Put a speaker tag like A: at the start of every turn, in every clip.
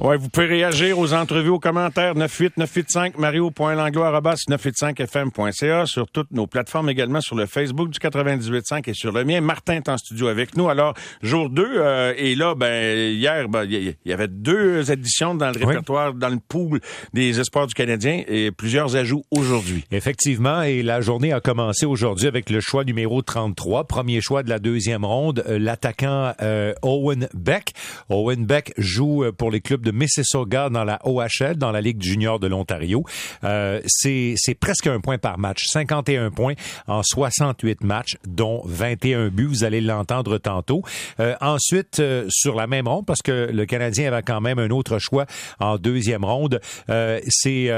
A: Ouais, vous pouvez réagir aux entrevues, aux commentaires 98 985 mario.langlois@985fm.ca sur toutes nos plateformes également sur le Facebook du 98.5 et sur le mien. Martin est en studio avec nous. Alors, jour 2 euh, et là ben hier ben, il y, avait deux éditions dans le répertoire dans le pool des espoirs du Canadien et plusieurs ajouts aujourd'hui.
B: Effectivement et la journée a commencé aujourd'hui avec le choix numéro 33, premier choix de la deuxième ronde, euh, l'attaquant euh, Owen Beck. Owen Beck joue pour les clubs de Mississauga dans la OHL, dans la Ligue junior de l'Ontario. Euh, c'est presque un point par match. 51 points en 68 matchs, dont 21 buts. Vous allez l'entendre tantôt. Euh, ensuite, euh, sur la même ronde, parce que le Canadien avait quand même un autre choix en deuxième ronde, euh, c'est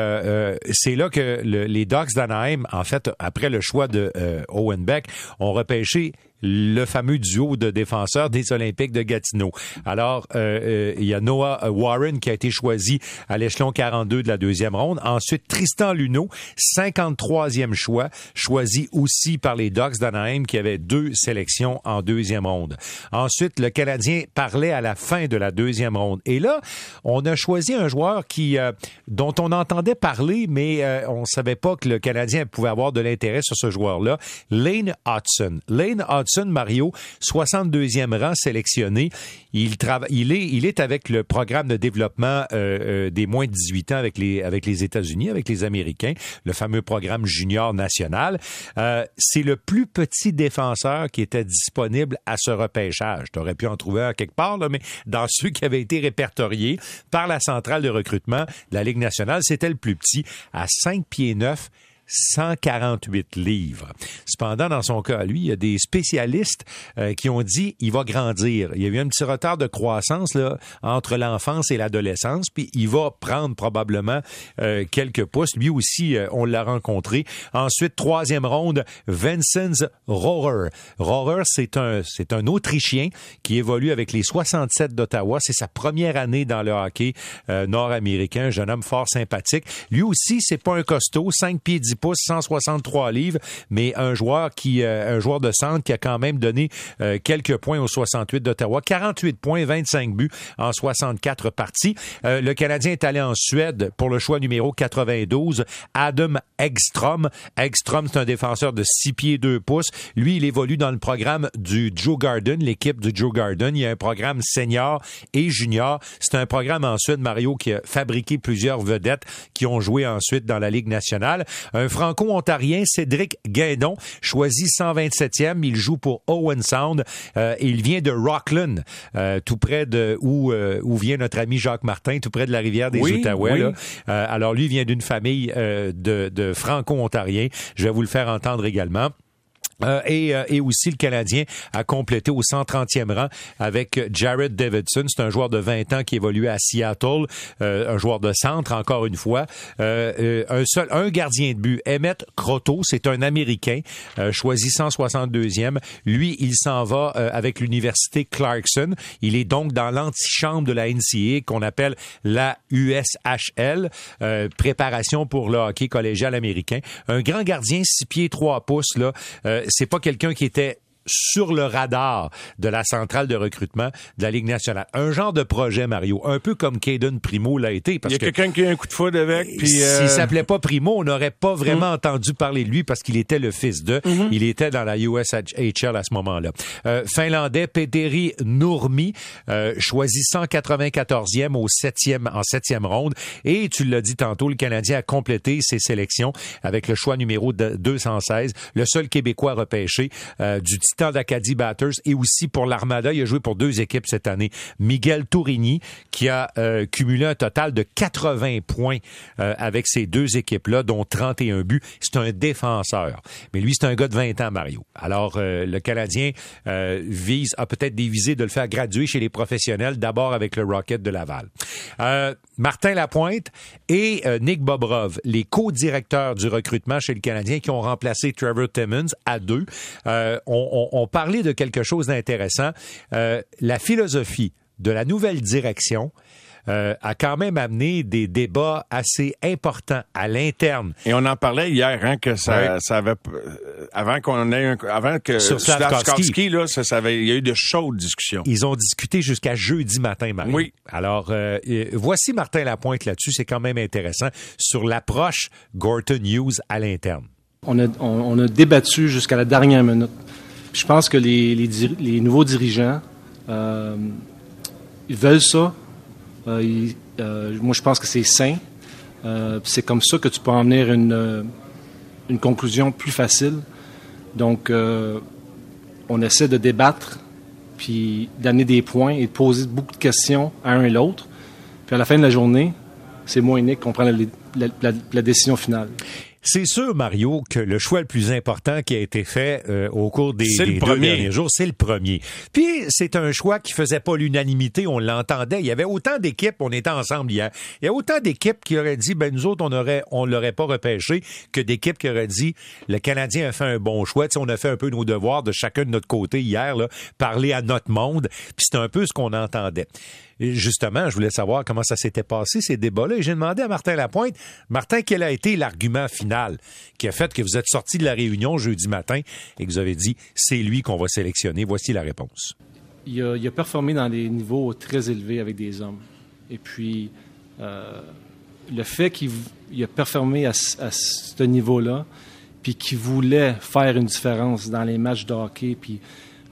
B: c'est là que le, les Ducks d'Anaheim, en fait, après le choix de Owen Beck, ont repêché le fameux duo de défenseurs des Olympiques de Gatineau. Alors, euh, euh, il y a Noah Warren qui a été choisi à l'échelon 42 de la deuxième ronde. Ensuite, Tristan Luneau, 53e choix, choisi aussi par les Ducks d'Anaheim qui avaient deux sélections en deuxième ronde. Ensuite, le Canadien parlait à la fin de la deuxième ronde. Et là, on a choisi un joueur qui euh, dont on entendait parler, mais on savait pas que le Canadien pouvait avoir de l'intérêt sur ce joueur-là, Lane Hudson. Lane Hudson Mario, 62e rang sélectionné. Il, il, est, il est avec le programme de développement euh, euh, des moins de 18 ans avec les, États-Unis, avec les Américains, le fameux programme junior national. Euh, c'est le plus petit défenseur qui était disponible à ce repêchage. Tu aurais pu en trouver un quelque part, mais dans ceux qui avaient été répertoriés par la centrale de recrutement de la Ligue nationale, c'était le plus petit, à 5 pieds 9 148 livres. Cependant, dans son cas, lui, il y a des spécialistes euh, qui ont dit il va grandir. Il y a eu un petit retard de croissance là, entre l'enfance et l'adolescence, puis il va prendre probablement euh, quelques pouces. Lui aussi, euh, on l'a rencontré. Ensuite, troisième ronde, Vincent Rohrer. Rohrer, c'est un, c'est un Autrichien qui évolue avec les 67 d'Ottawa. C'est sa première année dans le hockey nord-américain. Un jeune homme fort sympathique. Lui aussi, c'est pas un costaud, 5 pieds 10 pouces, 163 livres, mais un joueur qui, euh, un joueur de centre qui a quand même donné euh, quelques points au 68 d'Ottawa, 48 points, 25 buts en 64 parties. Euh, le Canadien est allé en Suède pour le choix numéro 92, Adam Egstrom. Egstrom, c'est un défenseur de 6 pieds 2 pouces. Lui, il évolue dans le programme du Joe Garden, l'équipe du Joe Garden. Il y a un programme senior et junior. C'est un programme en Suède, Mario, qui a fabriqué plusieurs vedettes qui ont joué ensuite dans la Ligue nationale. Un franco-ontarien, Cédric Guédon, choisi 127e. Il joue pour Owen Sound. Euh, il vient de Rockland, euh, tout près de où, euh, où vient notre ami Jacques Martin, tout près de la rivière des Outaouais. alors lui vient d'une famille de, de franco-ontariens. Je vais vous le faire entendre également. Euh, et, euh, et, aussi le Canadien a complété au 130e rang avec Jared Davidson. C'est un joueur de 20 ans qui évolue à Seattle, euh, un joueur de centre encore une fois. un seul, un gardien de but, Emmett Croteau, c'est un Américain choisi 162e. Lui, il s'en va avec l'université Clarkson. Il est donc dans l'antichambre de la NCA qu'on appelle la USHL, préparation pour le hockey collégial américain. Un grand gardien, 6 pieds 3 pouces là c'est pas quelqu'un qui était sur le radar de la centrale de recrutement de la Ligue nationale. Un genre de projet, Mario, un peu comme Caden Primo l'a été.
A: Parce Il y a quelqu'un qui a un coup de foudre avec. S'il
B: euh... s'appelait pas Primo, on n'aurait pas vraiment mm. entendu parler de lui parce qu'il était le fils de. Mm-hmm. Il était dans la USHL à ce moment-là. Euh, Finlandais, Petteri Nurmi, euh, choisi 194e au 7e, en septième ronde. Et tu l'as dit tantôt, le Canadien a complété ses sélections avec le choix numéro 216, le seul Québécois repêché euh, du D'Acadie Batters et aussi pour l'Armada. Il a joué pour deux équipes cette année. Miguel Tourigny, qui a euh, cumulé un total de 80 points euh, avec ces deux équipes-là, dont 31 buts. C'est un défenseur. Mais lui, c'est un gars de 20 ans, Mario. Alors, euh, le Canadien vise, a peut-être des visées de le faire graduer chez les professionnels, d'abord avec le Rocket de Laval. Martin Lapointe et Nick Bobrov, les co-directeurs du recrutement chez le Canadien qui ont remplacé Trevor Timmons à deux, ont on, parlait de quelque chose d'intéressant. Euh, la philosophie de la nouvelle direction euh, a quand même amené des débats assez importants à l'interne.
A: Et on en parlait hier, hein, que ça, ça avait, avant qu'on ait un, avant que
B: Sur Slavkovski,
A: là, ça, ça avait, il y a eu de chaudes discussions.
B: Ils ont discuté jusqu'à jeudi matin, Marie.
A: Oui.
B: Alors, euh, voici Martin Lapointe là-dessus, c'est quand même intéressant, sur l'approche Gorton Hughes à l'interne.
C: On a, on, a débattu jusqu'à la dernière minute. Je pense que les, les, les nouveaux dirigeants, euh, ils veulent ça. Euh, ils, euh, moi, je pense que c'est sain. Euh, c'est comme ça que tu peux emmener une, une conclusion plus facile. Donc, euh, on essaie de débattre, puis d'amener des points et de poser beaucoup de questions à un et l'autre. Puis à la fin de la journée, c'est moi et Nick qu'on prend la, la, la, la décision finale.
B: C'est sûr, Mario, que le choix le plus important qui a été fait euh, au cours des, des deux derniers jours, c'est le premier. Puis c'est un choix qui faisait pas l'unanimité, on l'entendait. Il y avait autant d'équipes, on était ensemble hier. Il y a autant d'équipes qui auraient dit, ben nous autres, on aurait, on l'aurait pas repêché, que d'équipes qui auraient dit, le Canadien a fait un bon choix. Tu sais, on a fait un peu nos devoirs de chacun de notre côté hier, là, parler à notre monde. Puis c'est un peu ce qu'on entendait. Et justement, je voulais savoir comment ça s'était passé, ces débats-là. Et j'ai demandé à Martin Lapointe, Martin, quel a été l'argument final? Qui a fait que vous êtes sorti de la réunion jeudi matin et que vous avez dit, c'est lui qu'on va sélectionner. Voici la réponse.
C: Il a, performé dans des niveaux très élevés avec des hommes. Et puis, euh, le fait qu'il il a performé à, ce niveau-là, puis qu'il voulait faire une différence dans les matchs de hockey, puis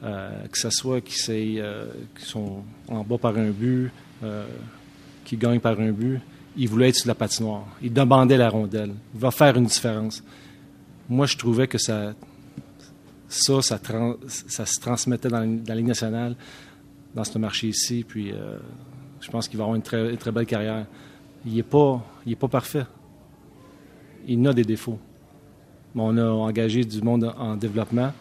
C: euh, que ce soit qu'ils euh, qu sont en bas par un but, qu'ils gagnent par un but, il voulait être sur la patinoire. Il demandait la rondelle. Il va faire une différence. Moi, je trouvais que ça, ça, ça, se transmettait dans, la Ligue nationale, dans ce marché ici. Puis, euh, je pense qu'il va avoir une très, belle carrière. Il n'est pas, pas parfait. Il a des défauts. Mais on a engagé du monde en développement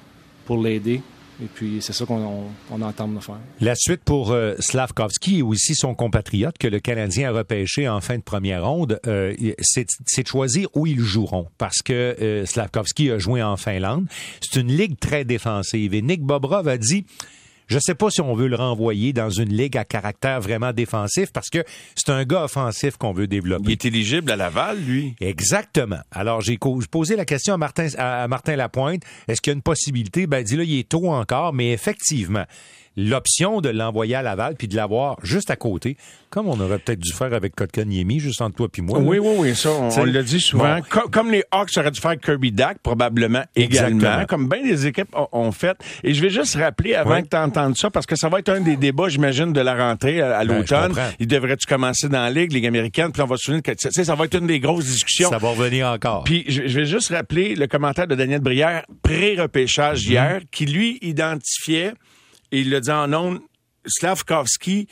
C: pour l'aider. Et puis, c'est ça qu'on on, on entend faire.
B: La suite pour euh, Slavkovski et aussi son compatriote que le Canadien a repêché en fin de première ronde, euh, c'est de choisir où ils joueront. Parce que euh, Slavkovski a joué en Finlande. C'est une ligue très défensive. Et Nick Bobrov a dit... Je sais pas si on veut le renvoyer dans une ligue à caractère vraiment défensif parce que c'est un gars offensif qu'on veut développer.
A: Il est éligible à Laval, lui.
B: Exactement. Alors, j'ai posé la question à Martin, à Martin Lapointe. Est-ce qu'il y a une possibilité? Ben, dis là, il est tôt encore, mais effectivement, l'option de l'envoyer à Laval puis de l'avoir juste à côté, comme on aurait peut-être dû faire avec Kotkaniemi, juste entre toi puis moi.
A: Oui, oui, oui, ça, on, on l'a dit souvent. Bon. Com comme les Hawks auraient dû faire Kirby Dack, probablement également, Exactement. comme bien des équipes ont fait. Et je vais juste rappeler, avant oui. que tu entendes ça, parce que ça va être un des débats, j'imagine, de la rentrée à, à ben, l'automne. Il devrait-tu commencer dans la Ligue, Ligue américaine, puis on va se souvenir que tu sais, ça va être une des grosses discussions.
B: Ça va revenir encore.
A: Puis je, je vais juste rappeler le commentaire de Daniel Brière, pré-repêchage mmh. hier, qui lui identifiait et il l'a dit en ondes, Slavkovski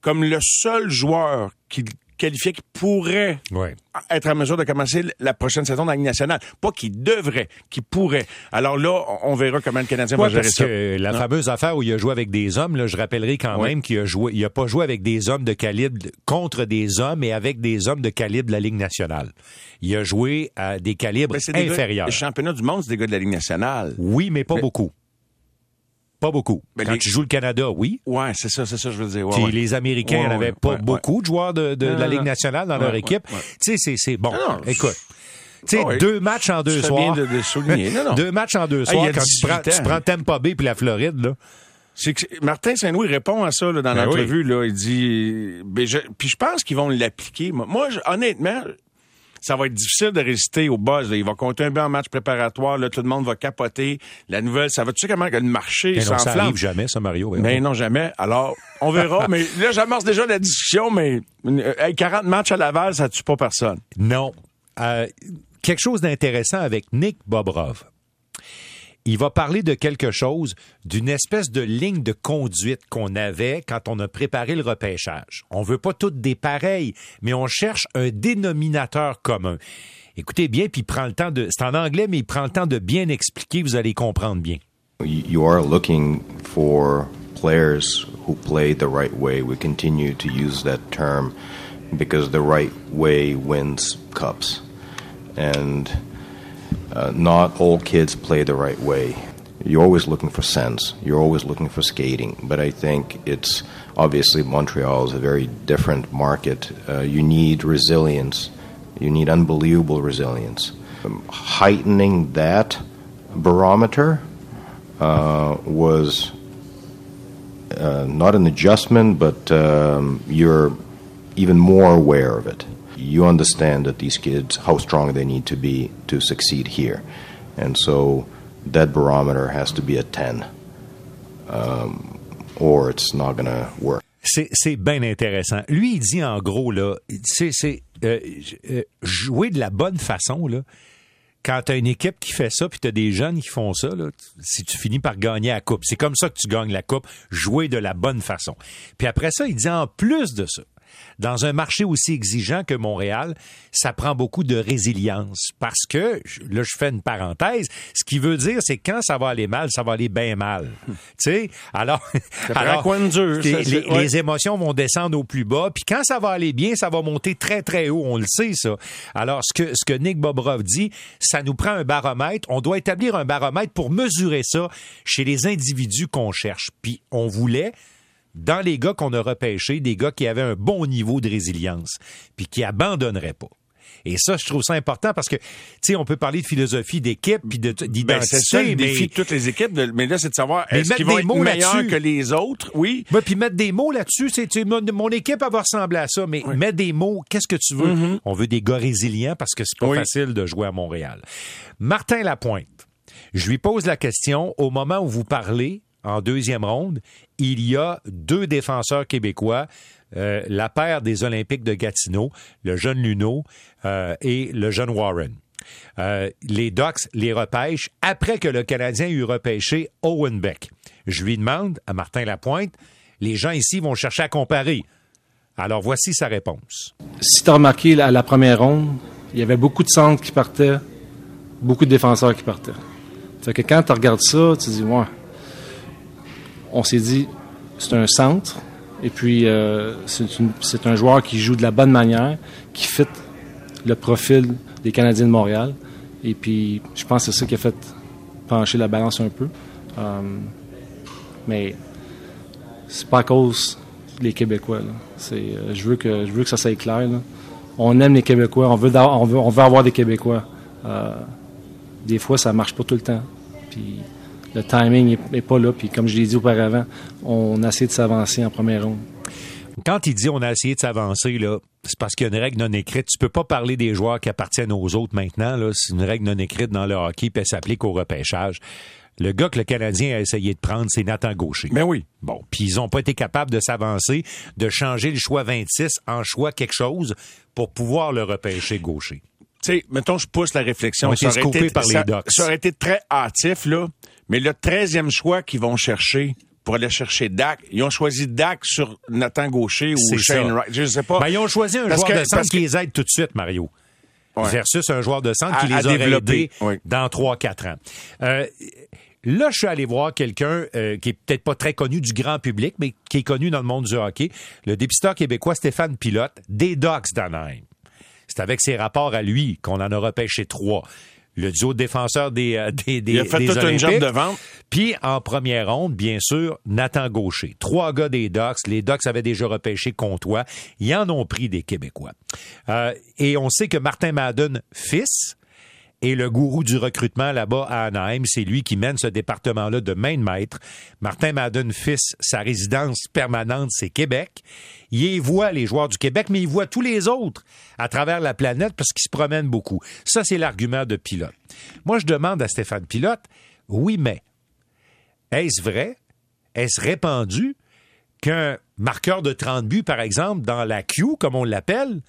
A: comme le seul joueur qui qualifié qui pourrait
B: ouais.
A: être en mesure de commencer la prochaine saison dans la Ligue nationale. Pas qui devrait, qui pourrait. Alors là, on verra comment le Canadien
B: ouais,
A: va gérer
B: parce
A: ça.
B: Que la non. fameuse affaire où il a joué avec des hommes, là, je rappellerai quand même qu'il a joué, il a pas joué avec des hommes de calibre contre des hommes et avec des hommes de calibre de la Ligue nationale. Il a joué à des calibres
A: des
B: inférieurs.
A: Les championnats du monde, c'est des gars de la Ligue nationale.
B: Oui, mais pas mais... beaucoup. Pas beaucoup.
A: Ben
B: Quand
A: les...
B: tu joues le Canada, oui.
A: Ouais, c'est ça, c'est ça, je veux dire.
B: Puis
A: ouais.
B: les Américains
A: ouais,
B: n'avaient pas beaucoup de joueurs de, de,
A: non,
B: de la Ligue nationale dans leur équipe. Tu sais, c'est bon.
A: Non,
B: Écoute. Tu sais,
A: oui.
B: deux matchs en deux soirs.
A: Bien de, de souligner. Non, non.
B: deux matchs en deux soirs
A: hey,
B: quand tu prends, tu prends Tampa Bay puis la Floride, là.
A: C'est que Martin Saint-Louis répond à ça là, dans
B: ben
A: l'entrevue.
B: Oui.
A: Là, il dit, ben, je, puis je pense qu'ils vont l'appliquer. Moi, je, honnêtement, ça va être difficile de résister au buzz. Là. Il va compter un en match préparatoire. Là, tout le monde va capoter. La nouvelle, ça va tu sais comment le marché s'enflamme.
B: Ça arrive jamais, ça, Mario.
A: Mais ben non, jamais. Alors, on verra. mais là, j'amorce déjà la discussion, mais euh, 40 matchs à Laval, ça tue pas personne.
B: Non. Euh, quelque chose d'intéressant avec Nick Bobrov il va parler de quelque chose, d'une espèce de ligne de conduite qu'on avait quand on a préparé le repêchage. On veut pas toutes des pareilles, mais on cherche un dénominateur commun. Écoutez bien, puis prend le temps de... C'est en anglais, mais il prend le temps de bien expliquer, vous allez comprendre bien.
D: You are looking for players who play the right way. We continue to use that term because the right way wins cups. And... Uh, not all kids play the right way. you're always looking for sense. You're always looking for skating. But I think it's obviously Montreal is a very different market. Uh, you need resilience. You need unbelievable resilience. Um, heightening that barometer uh, was uh, not an adjustment, but um, you're even more aware of it. You understand that these kids, how strong they need to be to succeed here. And so that barometer has to be a 10, um, or it's not going to work.
B: C'est bien intéressant. Lui, il dit en gros, là, c'est euh, euh, jouer de la bonne façon, là. Quand tu as une équipe qui fait ça, puis tu as des jeunes qui font ça, là, si tu finis par gagner la coupe, c'est comme ça que tu gagnes la coupe, jouer de la bonne façon. Puis après ça, il dit en plus de ça, dans un marché aussi exigeant que Montréal, ça prend beaucoup de résilience parce que, là, je fais une parenthèse, ce qui veut dire, c'est quand ça va aller mal, ça va aller bien mal. tu sais, alors, alors les, émotions vont descendre au plus bas, puis quand ça va aller bien, ça va monter très, très haut, on le sait, ça. Alors, ce que, ce que Nick Bobrov dit, ça nous prend un baromètre, on doit établir un baromètre pour mesurer ça chez les individus qu'on cherche. Puis, on voulait dans les gars qu'on a repêchés, des gars qui avaient un bon niveau de résilience, puis qui abandonneraient pas. Et ça, je trouve ça important parce que, tu sais, on peut parler de philosophie d'équipe puis d'identité. Ben,
A: c'est ça le défi de toutes les équipes. mais là, c'est de savoir est-ce qu'ils vont être meilleurs que les autres? Oui.
B: Ben, puis mettre des mots là-dessus. C'est, mon, mon, équipe va ressembler à ça, mais mettre des mots, qu'est-ce que tu veux? Mm-hmm. On veut des gars résilients parce que c'est pas facile de jouer à Montréal. Martin Lapointe, je lui pose la question au moment où vous parlez en deuxième ronde, il y a deux défenseurs québécois, euh, la paire des Olympiques de Gatineau, le jeune Luno euh, et le jeune Warren. Euh, les Ducks les repêchent après que le Canadien eut repêché Owen Beck. Je lui demande à Martin Lapointe, les gens ici vont chercher à comparer. Alors voici sa réponse.
C: Si tu as remarqué à la première ronde, il y avait beaucoup de centres qui partaient, beaucoup de défenseurs qui partaient. Fait que quand tu regardes ça, tu dis, ouais, on s'est dit, c'est un centre, et puis euh, c'est un joueur qui joue de la bonne manière, qui fit le profil des Canadiens de Montréal. Et puis, je pense que c'est ça qui a fait pencher la balance un peu. Euh, mais c'est pas à cause des Québécois. Euh, je, veux que, je veux que ça soit clair. On aime les Québécois, on veut, on veut, on veut avoir des Québécois. des fois, ça marche pas tout le temps. Puis le timing n'est pas là. Puis comme je l'ai dit auparavant, on a essayé de s'avancer en première ronde.
B: Quand il dit on a essayé de s'avancer, là, c'est parce qu'il y a une règle non écrite. Tu peux pas parler des joueurs qui appartiennent aux autres maintenant. Là. C'est une règle non écrite dans le hockey, puis elle s'applique au repêchage. Le gars que le Canadien a essayé de prendre, c'est Nathan Gaucher.
A: Mais ben oui.
B: Bon, puis ils ont pas été capables de s'avancer, de changer le choix 26 en choix quelque chose pour pouvoir le repêcher Gaucher.
A: Tu sais, mettons, je pousse la réflexion.
B: Ça aurait, été, par les
A: ça aurait été très hâtif, là. Mais le 13e choix qu'ils vont chercher pour aller chercher Dak, ils ont choisi Dak sur Nathan Gaucher ou Shane Wright. Je sais pas.
B: Ben, ils ont choisi un joueur de centre qui les aide tout de suite, Mario. Versus un joueur de centre qui les aurait aidés dans 3-4 ans. Euh, là, je suis allé voir quelqu'un euh, qui est peut-être pas très connu du grand public, mais qui est connu dans le monde du hockey, le dépisteur québécois Stéphane Pilote, des Ducks d'Anaheim. C'est avec ses rapports à lui qu'on en a repêché trois le duo défenseur des, euh, des, des, Il a fait toute une job de vente. Puis en première ronde, bien sûr, Nathan Gaucher. Trois gars des Ducks. Les Ducks avaient déjà repêché Comtois. Ils en ont pris des Québécois. Euh, et on sait que Martin Madden, fils, et le gourou du recrutement là-bas à Anaheim. C'est lui qui mène ce département-là de main de maître. Martin Madden, fils, sa résidence permanente, c'est Québec. Il voit les joueurs du Québec, mais il voit tous les autres à travers la planète parce qu'ils se promènent beaucoup. Ça, c'est l'argument de Pilote. Moi, je demande à Stéphane Pilote, oui, mais est-ce vrai? Est-ce répandu qu'un marqueur de 30 buts, par exemple, dans la Q, comme on l'appelle,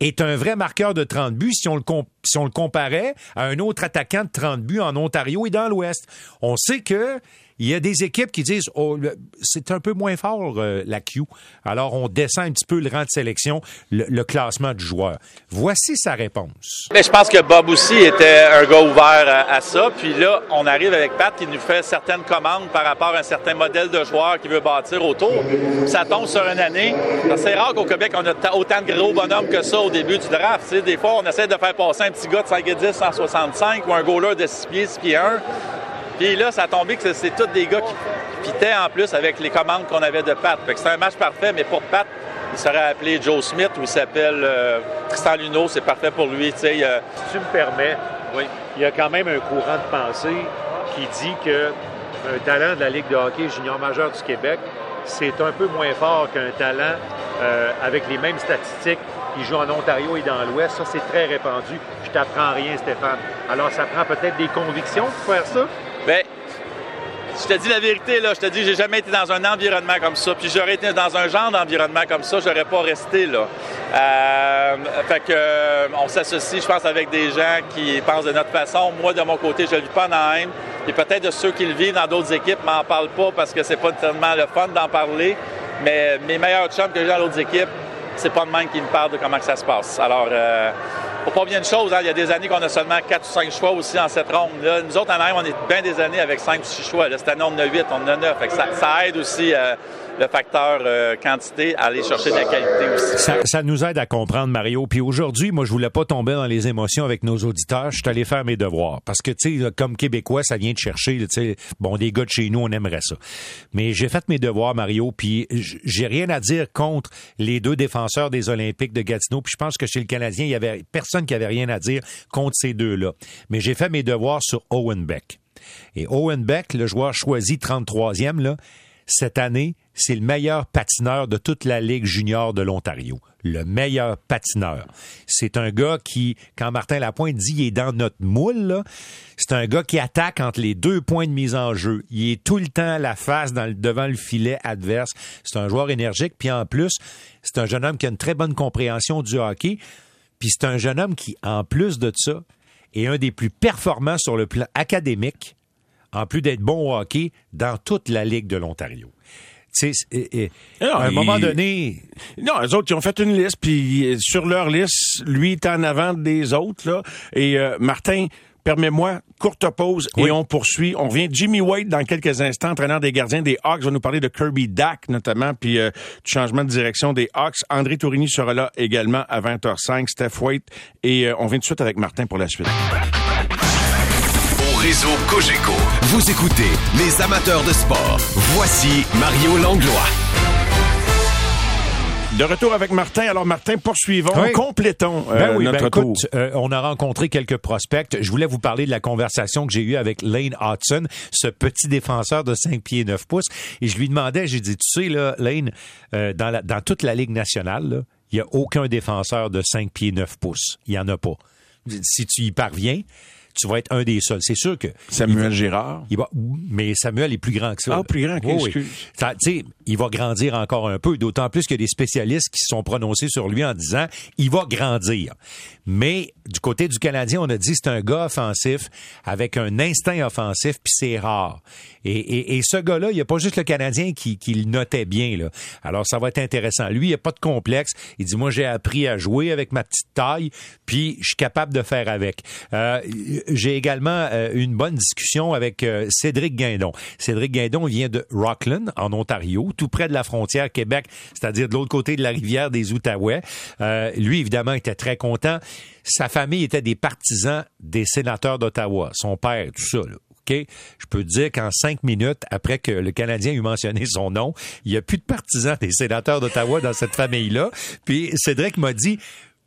B: est un vrai marqueur de 30 buts si on le, comparait à un autre attaquant de 30 buts en Ontario et dans l'Ouest. On sait que il y a des équipes qui disent oh, c'est un peu moins fort euh, la Q. Alors on descend un petit peu le rang de sélection, le, classement du joueur. Voici sa réponse.
E: Mais je pense que Bob aussi était un gars ouvert à, ça. Puis là, on arrive avec Pat qui nous fait certaines commandes par rapport à un certain modèle de joueur qu'il veut bâtir autour. Ça tombe sur une année. C'est rare qu'au Québec on a autant de gros bonhommes que ça au début du draft. des fois, on essaie de faire passer un petit gars de 5 et 10, 165 ou un goaler de 6 pieds, 6 pieds 1 Puis là, ça a tombé que c'est tous des gars qui pitaient en plus avec les commandes qu'on avait de Pat. Fait que c'était un match parfait, mais pour Pat, il serait appelé Joe Smith ou il s'appelle euh, Tristan Luneau, c'est parfait pour lui. Sais, euh,
F: Si tu me permets,
E: oui.
F: il y a quand même un courant de pensée qui dit que un talent de la Ligue de hockey junior majeur du Québec, c'est un peu moins fort qu'un talent euh, avec les mêmes statistiques qui joue en Ontario et dans l'Ouest. Ça, c'est très répandu. Je t'apprends rien, Stéphane. Alors, ça prend peut-être des convictions pour faire ça?
E: Ben, je te dis la vérité, là. Je te dis, j'ai jamais été dans un environnement comme ça. Puis j'aurais été dans un genre d'environnement comme ça, j'aurais pas resté, là. Euh, fait que, euh, on s'associe, je pense, avec des gens qui pensent de notre façon. Moi, de mon côté, je le vis pas dans Anaheim. Et peut-être de ceux qui le vivent dans d'autres équipes m'en parlent pas parce que c'est pas tellement le fun d'en parler. Mais mes meilleurs chums que j'ai dans d'autres équipes, c'est pas de même qui me parlent de comment que ça se passe. Alors, euh, pas bien de choses. Hein. Il y a des années qu'on a seulement 4 ou 5 choix aussi en cette ronde. Là, nous autres, en Anaheim, on est bien des années avec 5 ou 6 choix. Là, cette année, on en a 8, on en a 9. Fait que ça, aide aussi euh, le facteur euh, quantité à aller chercher de la qualité aussi.
B: Ça, nous aide à comprendre, Mario. Puis aujourd'hui, moi, je voulais pas tomber dans les émotions avec nos auditeurs. Je suis allé faire mes devoirs. Parce que, tu sais, comme Québécois, ça vient de chercher, bon, des gars de chez nous, on aimerait ça. Mais j'ai fait mes devoirs, Mario, puis j'ai rien à dire contre les deux défenseurs des Olympiques de Gatineau. Puis je pense que chez le Canadien, il y avait personne qui avait rien à dire contre ces deux-là. Mais j'ai fait mes devoirs sur Owen Beck. Et Owen Beck, le joueur choisi 33e, là, cette année, c'est le meilleur patineur de toute la Ligue junior de l'Ontario. Le meilleur patineur. C'est un gars qui, quand Martin Lapointe dit il est dans notre moule, c'est un gars qui attaque entre les deux points de mise en jeu. Il est tout le temps à la face dans le- devant le filet adverse. C'est un joueur énergique. Puis en plus, c'est un jeune homme qui a une très bonne compréhension du hockey. Puis c'est un jeune homme qui, en plus de ça, est un des plus performants sur le plan académique en plus d'être bon au hockey, dans toute la Ligue de l'Ontario. Tu sais, c'est- et- et-
A: Non,
B: à un
A: il-
B: moment donné,
A: Non, eux autres, ils ont fait une liste, puis euh, sur leur liste, lui est en avant des autres, là. Et euh, Martin, permets-moi, courte pause,
B: Oui.
A: et on poursuit. On revient. Jimmy Wade, dans quelques instants, entraîneur des gardiens des Hawks, va nous parler de Kirby Dack, notamment, puis euh, du changement de direction des Hawks. André Tourigny sera là également à 20h05, Steph White, et euh, on vient tout de suite avec Martin pour la suite.
G: Au réseau Cogeco, vous écoutez les amateurs de sport. Voici Mario Langlois.
A: De retour avec Martin. Alors, Martin, poursuivons,
B: Oui.
A: complétons euh,
B: Ben oui,
A: notre
B: ben
A: tour.
B: écoute, euh, on a rencontré quelques prospects. Je voulais vous parler de la conversation que j'ai eue avec Lane Hudson, ce petit défenseur de 5 pieds 9 pouces. Et je lui demandais, j'ai dit, tu sais, là, Lane, euh, dans, la- dans toute la Ligue nationale, là, il n'y a aucun défenseur de 5 pieds 9 pouces. Il n'y en a pas. Si tu y parviens, tu vas être un des seuls. C'est sûr que...
A: Samuel Girard?
B: Il va, mais Samuel est plus grand que ça.
A: Ah, plus grand, ok,
B: Oui, oui. Ça, tu sais, il va grandir encore un peu, d'autant plus a des spécialistes qui se sont prononcés sur lui en disant il va grandir. Mais du côté du Canadien, on a dit c'est un gars offensif avec un instinct offensif, puis c'est rare. Et, et, et ce gars-là, il n'y a pas juste le Canadien qui, qui le notait bien. Là. Alors, ça va être intéressant. Lui, il n'a pas de complexe. Il dit, moi, j'ai appris à jouer avec ma petite taille, puis je suis capable de faire avec. Euh, j'ai également euh, une bonne discussion avec euh, Cédric Guindon. Cédric Guindon vient de Rockland, en Ontario, tout près de la frontière Québec, c'est-à-dire de l'autre côté de la rivière des Outaouais. Euh, lui, évidemment, était très content. Sa famille était des partisans des sénateurs d'Ottawa. Son père, tout ça. Là. OK? Je peux dire qu'en cinq minutes, après que le Canadien eut mentionné son nom, il n'y a plus de partisans des sénateurs d'Ottawa dans cette famille-là. Puis Cédric m'a dit,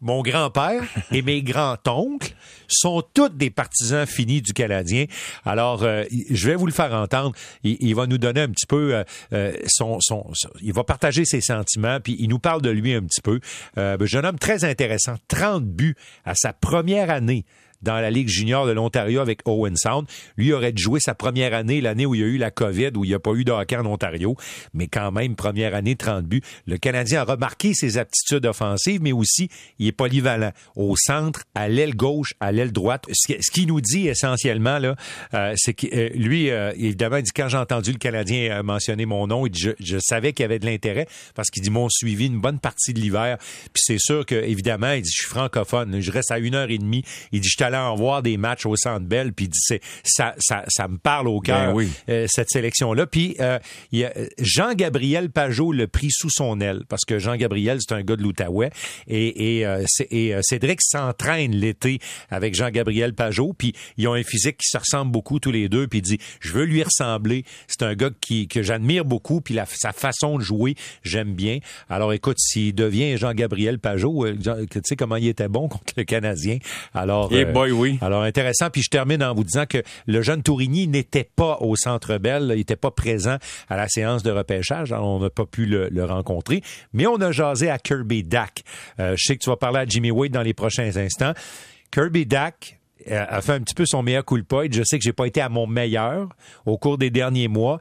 B: mon grand-père et mes grands-oncles sont tous des partisans finis du Canadien. Alors, euh, je vais vous le faire entendre. Il, il va nous donner un petit peu euh, euh, son, son, son- Il va partager ses sentiments, puis il nous parle de lui un petit peu. Euh, un jeune homme très intéressant, 30 buts à sa première année dans la Ligue junior de l'Ontario avec Owen Sound. Lui aurait jouer sa première année, l'année où il y a eu la COVID, où il n'y a pas eu de hockey en Ontario, mais quand même, première année, 30 buts. Le Canadien a remarqué ses aptitudes offensives, mais aussi, il est polyvalent. Au centre, à l'aile gauche, à l'aile droite. Ce qui- ce qu'il nous dit essentiellement, là, euh, c'est que euh, lui, euh, évidemment, il dit, quand j'ai entendu le Canadien mentionner mon nom, il dit, je, savais qu'il y avait de l'intérêt, parce qu'il dit, m'ont suivi une bonne partie de l'hiver. Puis c'est sûr que, évidemment, il dit, je suis francophone, je reste à une heure et demie. Il dit, allé en voir des matchs au Centre Bell, puis ça, ça, ça me parle au cœur
A: Ben oui.
B: euh, cette sélection-là. Puis euh, il y a Jean-Gabriel Pajot le pris sous son aile parce que Jean-Gabriel c'est un gars de l'Outaouais et, et, euh, et, euh, Cédric s'entraîne l'été avec Jean-Gabriel Pajot. Puis ils ont un physique qui se ressemble beaucoup tous les deux. Puis il dit je veux lui ressembler. C'est un gars qui que j'admire beaucoup. Puis la- sa façon de jouer j'aime bien. Alors écoute s'il devient Jean-Gabriel Pajot, euh, tu sais comment il était bon contre le Canadien. Alors euh,
A: oui.
B: alors intéressant. Puis je termine en vous disant que le jeune Tourigny n'était pas au Centre Bell, il n'était pas présent à la séance de repêchage. On n'a pas pu le, rencontrer, mais on a jasé à Kirby Dack. Euh, je sais que tu vas parler à Jimmy Wade dans les prochains instants. Kirby Dack euh, a fait un petit peu son meilleur culpa. Je sais que j'ai pas été à mon meilleur au cours des derniers mois.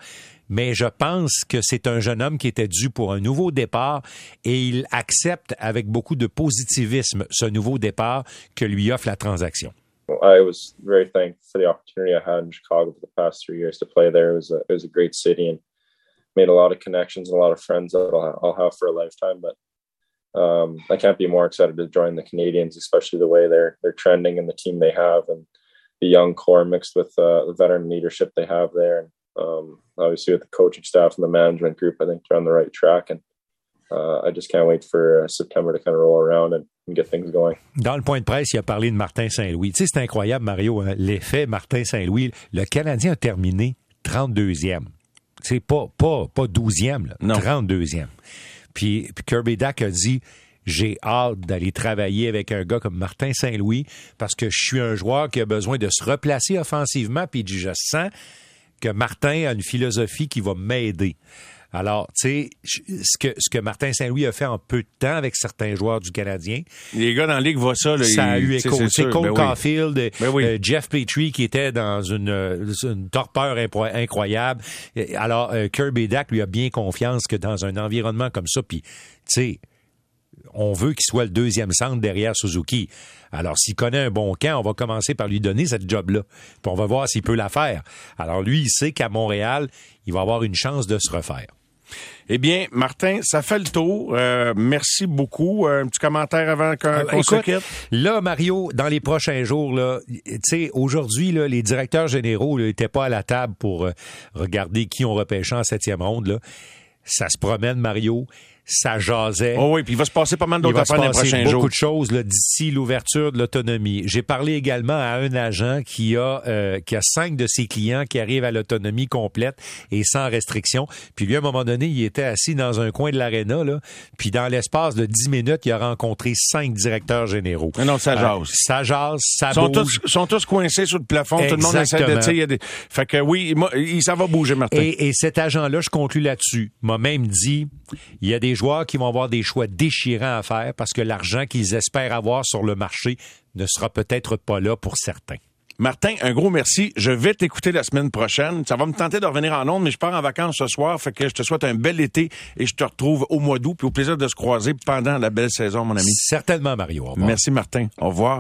B: Mais je pense que c'est un jeune homme qui était dû pour un nouveau départ et il accepte avec beaucoup de positivisme ce nouveau départ que lui offre la transaction.
H: I was very thankful for the opportunity I had in Chicago for the past three years to play there. It was a, it was a great city and made a lot of connections and a lot of friends that I'll, I'll have for a lifetime. But um, I can't be more excited to join the Canadians, especially the way they're they're trending and the team they have and the young core mixed with uh, the veteran leadership they have there. And um, obviously with the coaching staff and the management group, I think they're on the right track. And uh, I just can't wait for uh, September to kind of roll around and, and get things going.
B: Dans le point de presse, il a parlé de Martin Saint-Louis. Tu sais, c'est incroyable, Mario, hein, l'effet Martin Saint-Louis. Le Canadien a terminé 32e. C'est pas, pas, pas 12e, là,
A: Non.
B: 32e. Puis, puis Kirby Dack a dit j'ai hâte d'aller travailler avec un gars comme Martin Saint-Louis parce que je suis un joueur qui a besoin de se replacer offensivement. Puis il dit je sens que Martin a une philosophie qui va m'aider. Alors, tu sais, ce que, ce que Martin Saint-Louis a fait en peu de temps avec certains joueurs du Canadien,
A: Les gars dans la ligue voient ça. Là,
B: ça a eu écho.
A: c'est.
B: Cole
A: Ben oui.
B: Caulfield,
A: Ben oui.
B: euh, Jeff Petrie qui était dans une, euh, une torpeur incroyable. Alors, euh, Kirby Dack lui a bien confiance que dans un environnement comme ça, puis, tu sais, on veut qu'il soit le deuxième centre derrière Suzuki. Alors, s'il connaît un bon camp, on va commencer par lui donner cette job-là. Puis on va voir s'il peut la faire. Alors, lui, il sait qu'à Montréal, il va avoir une chance de se refaire.
A: Eh bien, Martin, ça fait le tour. Euh, merci beaucoup. Euh, un petit commentaire avant qu'on qu'on se quitte.
B: Là, Mario, dans les prochains jours, là, tu sais, aujourd'hui, les directeurs généraux n'étaient pas à la table pour euh, regarder qui on repêchait en septième ronde. Là. Ça se promène, Mario. Ça jasait.
A: Oh oui, puis il va se passer pas mal d'autres affaires dans les prochains
B: beaucoup
A: jours.
B: de choses d'ici l'ouverture de l'autonomie. J'ai parlé également à un agent qui a euh, qui a cinq de ses clients qui arrivent à l'autonomie complète et sans restriction. Puis lui, à un moment donné, il était assis dans un coin de l'aréna, là. Puis dans l'espace de dix minutes, il a rencontré cinq directeurs généraux.
A: Non, non, ça
B: Euh,
A: jase.
B: ça jase, ça
A: Ils sont
B: bouge.
A: tous, sont tous coincés sur le plafond. Tout le monde essaie de...
B: Exactement.
A: y a des- Fait que oui, moi, ça va bouger, Martin.
B: Et, et cet agent-là, je conclus là-dessus, m'a même dit, il y a des joueurs qui vont avoir des choix déchirants à faire parce que l'argent qu'ils espèrent avoir sur le marché ne sera peut-être pas là pour certains.
A: Martin, un gros merci. Je vais t'écouter la semaine prochaine. Ça va me tenter de revenir en Londres, mais je pars en vacances ce soir. Fait que je te souhaite un bel été et je te retrouve au mois d'août. Puis au plaisir de se croiser pendant la belle saison, mon ami.
B: Certainement, Mario. Au revoir.
A: Merci, Martin. Au revoir.